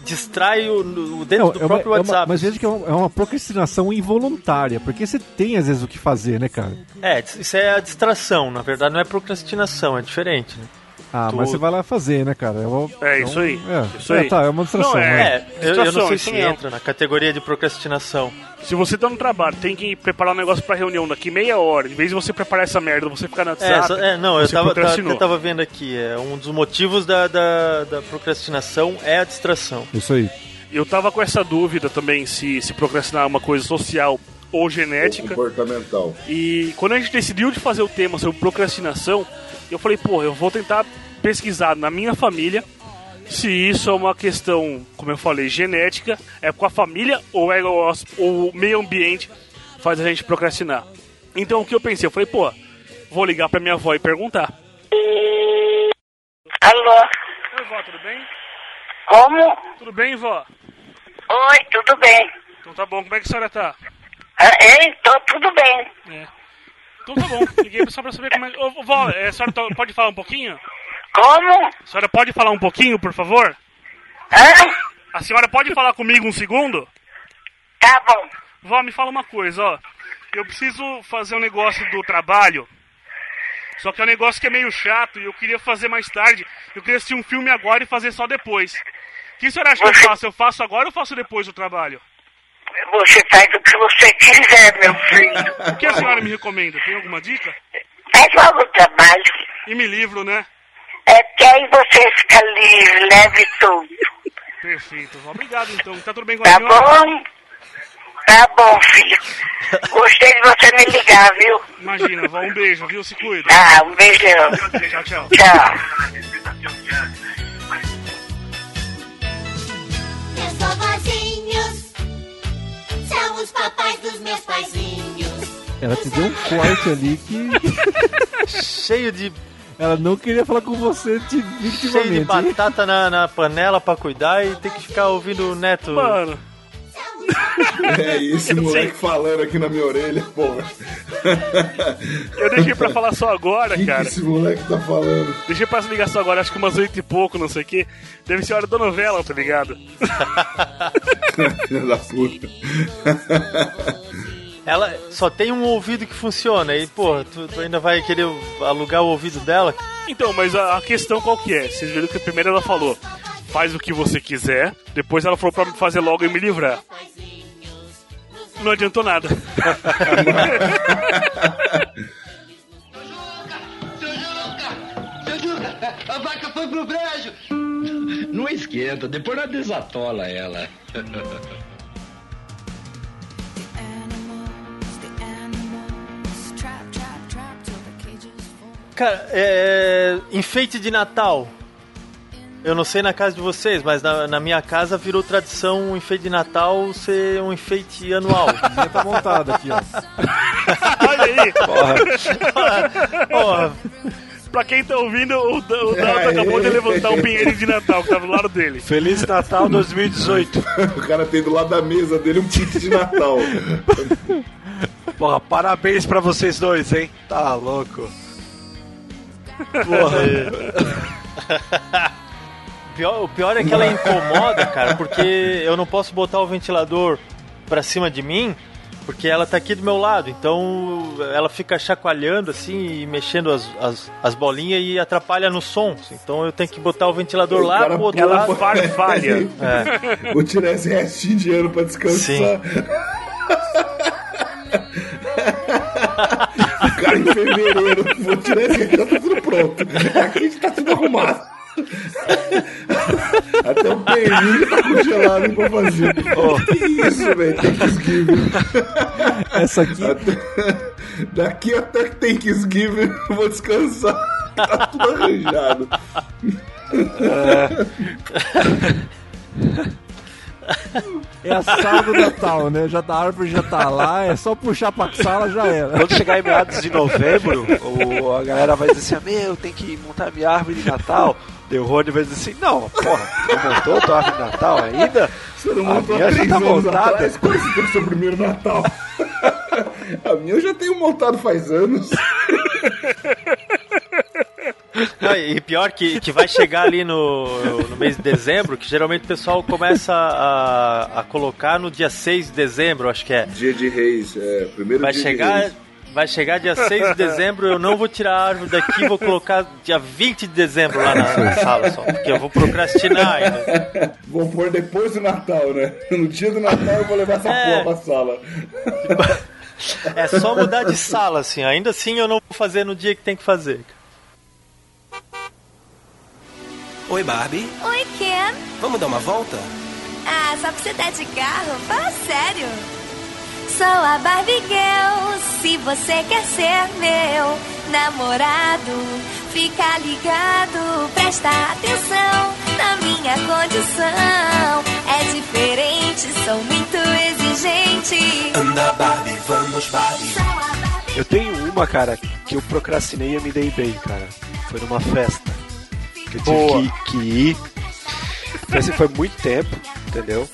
distrai o, o dentro Não, do é uma- próprio é uma- WhatsApp. mas veja que é uma, é uma procrastinação involuntária, porque você tem às vezes o que fazer, né, cara? É, isso é a distração, na verdade não é procrastinação, é diferente, né? Ah, mas você vai lá fazer, né, cara? É, uma- É, é isso aí. É, Isso é, aí. tá, é uma distração. Não, é. né? É, eu, não sei se entra na categoria de procrastinação. Se você tá no trabalho, tem que preparar um negócio pra reunião daqui meia hora, em vez de você preparar essa merda, você ficar no É, WhatsApp. só- é, não, eu tava, tava, eu tava vendo aqui, é, um dos motivos da, da, da procrastinação é a distração. Isso aí. Eu tava com essa dúvida também se, se procrastinar é uma coisa social ou genética. Comportamental. E quando a gente decidiu de fazer o tema sobre procrastinação, eu falei, pô, eu vou tentar pesquisar na minha família se isso é uma questão, como eu falei, genética, é com a família ou é o, meio ambiente faz a gente procrastinar. Então o que eu pensei, eu falei, pô, vou ligar pra minha avó e perguntar. Alô? Oi, vó, tudo bem? Como? Tudo bem, vó? Oi, tudo bem? Então tá bom, como é que a senhora tá? Ah, Ei, tô tudo bem. É. Então tá bom, liguei só pra saber como é. Ô, vó, é, a senhora to- pode falar um pouquinho? Como? A senhora pode falar um pouquinho, por favor? Hã? A senhora pode falar comigo um segundo? Tá bom. Vó, me fala uma coisa, ó. eu preciso fazer um negócio do trabalho. Só que é um negócio que é meio chato e eu queria fazer mais tarde. Eu queria assistir um filme agora e fazer só depois. O que a senhora acha que eu faço? Eu faço agora ou faço depois do trabalho? Você faz o que você quiser, meu filho. <laughs> O que a senhora me recomenda? Tem alguma dica? Faz logo o trabalho. E me livro, né? É que aí você fica livre, leve tudo. Perfeito. Obrigado então. Tá tudo bem com a Tá senhora? bom? Tá bom, filho. Gostei de você me ligar, viu? Imagina, vó, um beijo, viu? Se cuida. Ah, um beijão. Tchau, tchau. Tchau. Os papais dos meus paizinhos. Ela te deu um corte ali que <laughs> Cheio de, ela não queria falar com você cheio de batata na, na panela pra cuidar e ter que ficar ouvindo o neto. Mano, É esse moleque falando aqui na minha orelha, porra. eu deixei pra falar só agora, que, <laughs> que cara. esse moleque tá falando? Deixei pra se ligar só agora, acho que umas oito e pouco, não sei o que. Deve ser hora da novela, tá ligado? Filha <laughs> da puta. Ela só tem um ouvido que funciona e, pô, tu, tu ainda vai querer alugar o ouvido dela? Então, mas a, a questão qual que é? Vocês viram que primeiro ela falou, faz o que você quiser. Depois ela falou pra me fazer logo e me livrar. Não adiantou nada. A vaca foi pro brejo! Não esquenta, depois nós desatola ela. Cara, é. Enfeite de Natal. Eu não sei na casa de vocês, mas na, na minha casa virou tradição o enfeite de Natal ser um enfeite anual. <laughs> Já tá montado aqui, ó. <laughs> Olha aí, Porra, pra quem tá ouvindo, o, o Dalton acabou de levantar um pinheiro de Natal que tava do lado dele. Feliz Natal 2018. <laughs> O cara tem do lado da mesa dele um kit de Natal. Porra, parabéns pra vocês dois, hein? Tá louco. Porra. Pior- o pior é que ela incomoda, cara, porque eu não posso botar o ventilador pra cima de mim, porque ela tá aqui do meu lado. Então ela fica chacoalhando assim e mexendo as, as, as bolinhas e atrapalha no som. Então eu tenho que botar o ventilador O lá cara pro outro pula lado. farfalha. <laughs> É. Vou tirar esse restinho de ano pra descansar. Sim. O cara em fevereiro, vou tirar esse aqui, já tá tudo pronto. Aqui tá tudo arrumado. <laughs> Até o pernil tá congelado pra fazer. que isso, velho? Thanksgiving. Essa aqui, Até- Daqui até Thanksgiving eu vou descansar. Tá tudo arranjado. é a sala do Natal, né? Já tá, a árvore já tá lá, é só puxar pra sala, já era. Quando chegar em meados de novembro, o, a galera vai dizer assim: Meu, tem que montar minha árvore de Natal. Daí o Rony vai dizer assim: Não, porra, não montou tua árvore de Natal ainda? Você não A montou minha há já tá montada. Quando você teve seu primeiro Natal? <laughs> A minha eu já tenho montado faz anos. Não, e pior que, que vai chegar ali no, no mês de dezembro, que geralmente o pessoal começa a, a colocar no dia 6 de dezembro, acho que é. Dia de Reis, é, primeiro Vai dia chegar, de Reis. Vai chegar dia 6 de dezembro, eu não vou tirar a árvore daqui, vou colocar dia 20 de dezembro lá na, sala só, porque eu vou procrastinar ainda. Vou pôr depois do Natal, né? No dia do Natal eu vou levar essa É. porra pra sala. É só mudar de sala, assim, ainda assim eu não vou fazer no dia que tem que fazer. Oi, Barbie. Oi, Ken. Vamos dar uma volta? Ah, só pra você dar de carro? Fala sério. Sou a Barbie Girl, se você quer ser meu namorado, fica ligado, presta atenção na minha condição. É diferente, sou muito exigente. Anda, Barbie, vamos, Barbie. Eu tenho uma, cara, que eu procrastinei e eu me dei bem, cara. Foi numa festa. Que eu tive Boa. que, que ir. Assim, foi muito tempo, entendeu?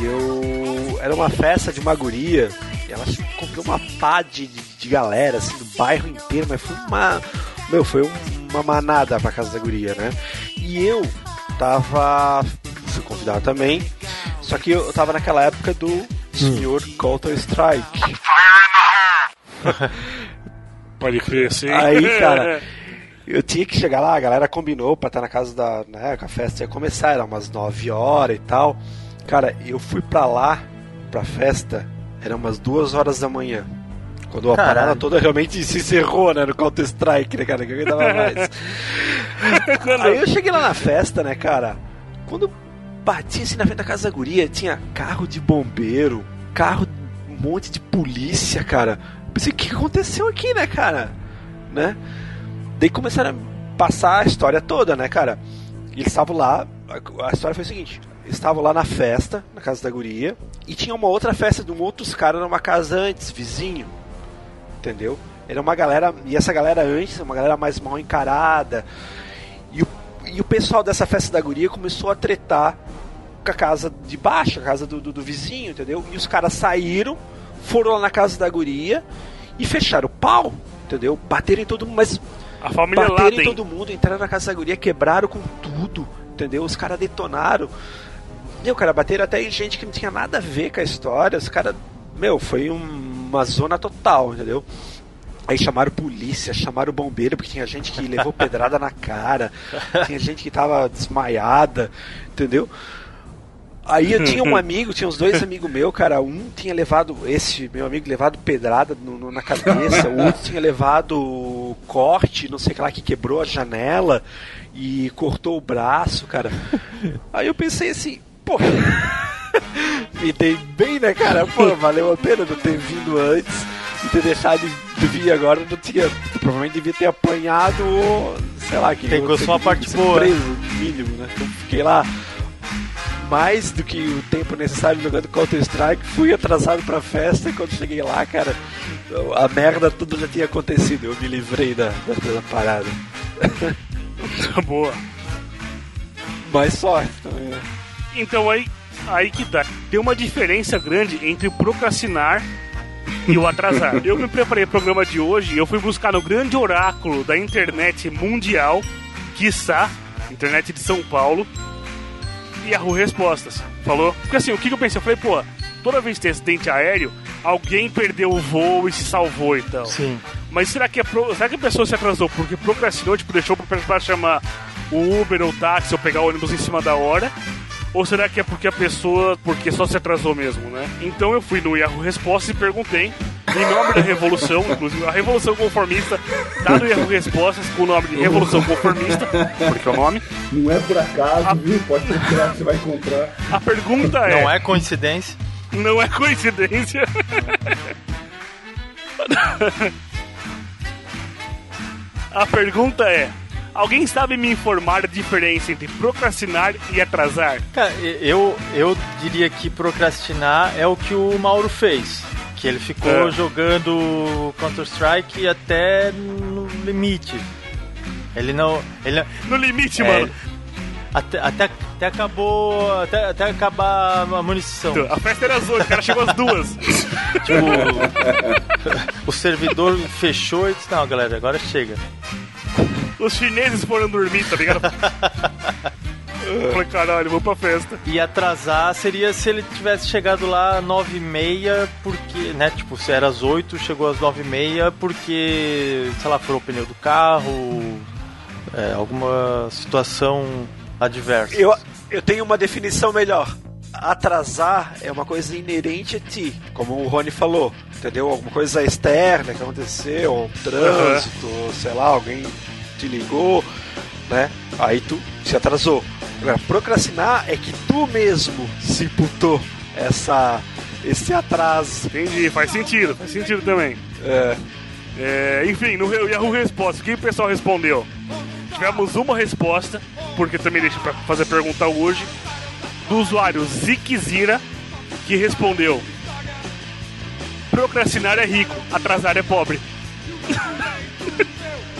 E eu. Era uma festa de uma guria. E ela comprou uma pá de, de, galera, assim, do bairro inteiro, mas foi uma. Meu, foi um- uma manada pra casa da guria, né? E eu tava. Fui convidado também. Só que eu tava naquela época do senhor Counter Strike. <laughs> Pode crer, sim. Aí, cara, <laughs> eu tinha que chegar lá, a galera combinou pra estar na casa da. Né, a festa ia começar, era umas 9 horas e tal. Cara, eu fui pra lá, pra festa, era umas 2 horas da manhã. Quando a Caralho. parada toda realmente se encerrou, né? No Counter-Strike, né, cara? Que eu aguentava mais. <laughs> Aí eu cheguei lá na festa, né, cara? Quando bati assim na frente da casa da guria, tinha carro de bombeiro, carro, um monte de polícia, cara. Pensei, o que aconteceu aqui, né, cara? Né? Daí começaram a passar a história toda, né, cara? E eles estavam lá, a- história foi a seguinte: estavam lá na festa, na casa da guria, e tinha uma outra festa de um outros caras numa casa antes, vizinho. Entendeu? Era uma galera, e essa galera antes, uma galera mais mal encarada. E o, e o pessoal dessa festa da guria começou a tretar com a casa de baixo, a casa do, do, do vizinho, entendeu? E os caras saíram, foram lá na casa da guria e fecharam o pau, entendeu? Bateram em todo mundo, mas A família lá bateram em dentro. todo mundo, entraram na casa da guria, quebraram com tudo, entendeu? Os caras detonaram. Meu, cara, bateram até em gente que não tinha nada a ver com a história. Os caras, meu, foi um- uma zona total, entendeu? Aí chamaram polícia, chamaram bombeiro, porque tinha gente que levou pedrada na cara, <laughs> tinha gente que tava desmaiada, entendeu? Aí eu tinha um amigo, tinha uns dois amigos meus, cara. Um tinha levado, esse meu amigo, levado pedrada no- no- na cabeça, o outro tinha levado corte, não sei o que lá, que quebrou a janela e cortou o braço, cara. Aí eu pensei assim, pô, <laughs> me dei bem, né, cara? Pô, valeu a pena não ter vindo antes e ter deixado de vir agora. Não tinha, provavelmente devia ter apanhado ou, sei lá, que Pegou só a parte boa. preso, mínimo, né? Então fiquei lá mais do que o tempo necessário jogando Counter-Strike, fui atrasado pra festa e quando cheguei lá, cara, a merda tudo já tinha acontecido. Eu me livrei da, da, da parada. <laughs> Boa. Mais sorte também, né? Então aí, aí que dá. Tem uma diferença grande entre o procrastinar e o atrasar. <laughs> eu me preparei pro programa de hoje e eu fui buscar no grande oráculo da internet mundial, quiçá, internet de São Paulo, Yahoo Respostas. Falou? Porque assim, o que eu pensei? Eu falei, pô, toda vez que tem acidente aéreo, alguém perdeu o voo e se salvou então. Sim. Mas será que, a pro- será que a pessoa se atrasou porque procrastinou, tipo, deixou pra chamar o Uber ou o táxi ou pegar o ônibus em cima da hora? Ou será que é porque a pessoa, porque só se atrasou mesmo, né? Então eu fui no Yahoo Respostas e perguntei, em nome da Revolução, inclusive a Revolução Conformista, tá no Yahoo Respostas com o nome de Revolução Conformista, porque é o nome. Não é por acaso, viu? Pode procurar que você vai encontrar. A pergunta é... Não é coincidência. Não é coincidência. <laughs> A pergunta é: alguém sabe me informar a diferença entre procrastinar e atrasar? Cara, eu, eu diria que procrastinar é o que o Mauro fez. Que ele ficou É. jogando Counter-Strike até no limite. Ele não. Ele, No limite, É, mano. até, até, até acabou. Até, até acabar a munição. A festa era às o cara chegou às duas. Tipo, <laughs> o servidor fechou e disse: Não, galera, agora chega. Os chineses foram dormir, tá ligado? <laughs> Eu falei, caralho, vamos pra festa. E atrasar seria se ele tivesse chegado lá às 9 e meia, porque, né, tipo, se era às 8, chegou às 9 e meia, porque, sei lá, furou o pneu do carro, é, alguma situação adversa. Eu, eu tenho uma definição melhor. Atrasar é uma coisa inerente a ti, como o Rony falou, entendeu? Alguma coisa externa que aconteceu, um trânsito, sei lá, alguém te ligou, né? Aí tu se atrasou. Agora, procrastinar é que tu mesmo se imputou essa, esse atraso. Entendi, faz sentido, faz sentido também. É. É, enfim, no Yahoo Resposta, o que o pessoal respondeu? Tivemos uma resposta, porque também deixa pra fazer pergunta hoje, do usuário Zikzira, que respondeu: Procrastinar é rico, atrasar é pobre. <laughs>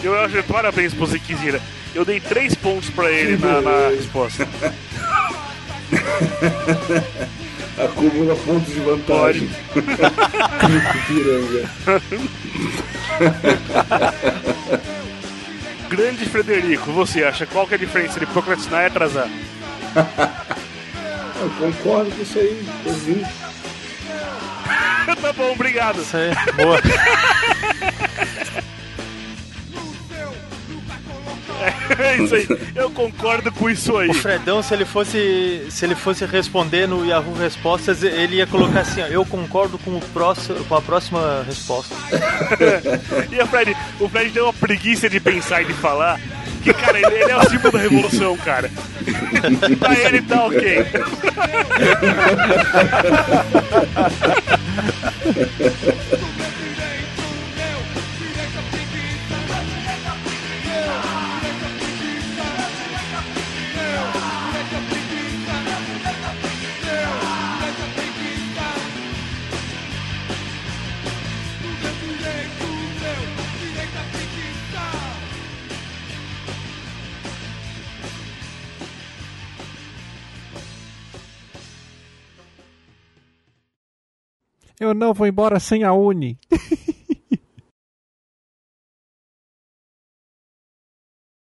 Eu acho parabéns pro Zikzira. Eu dei três pontos pra ele na, na resposta. <laughs> Acumula pontos de vantagem. Piranga. <laughs> Grande Frederico, você acha qual que é a diferença de procrastinar e atrasar? Eu concordo com isso aí, sozinho. <laughs> tá bom, obrigado. Isso aí, boa. <laughs> É isso aí. Eu concordo com isso aí. O Fredão, se ele fosse se ele fosse responder no Yahoo Respostas, ele ia colocar assim, ó, eu concordo com, o próximo, com a próxima resposta. <laughs> e o Fred, o Fred tem uma preguiça de pensar e de falar. Que, cara, ele, ele é o símbolo da revolução, cara. <laughs> pra ele tá ok. Eu não vou embora sem a Uni.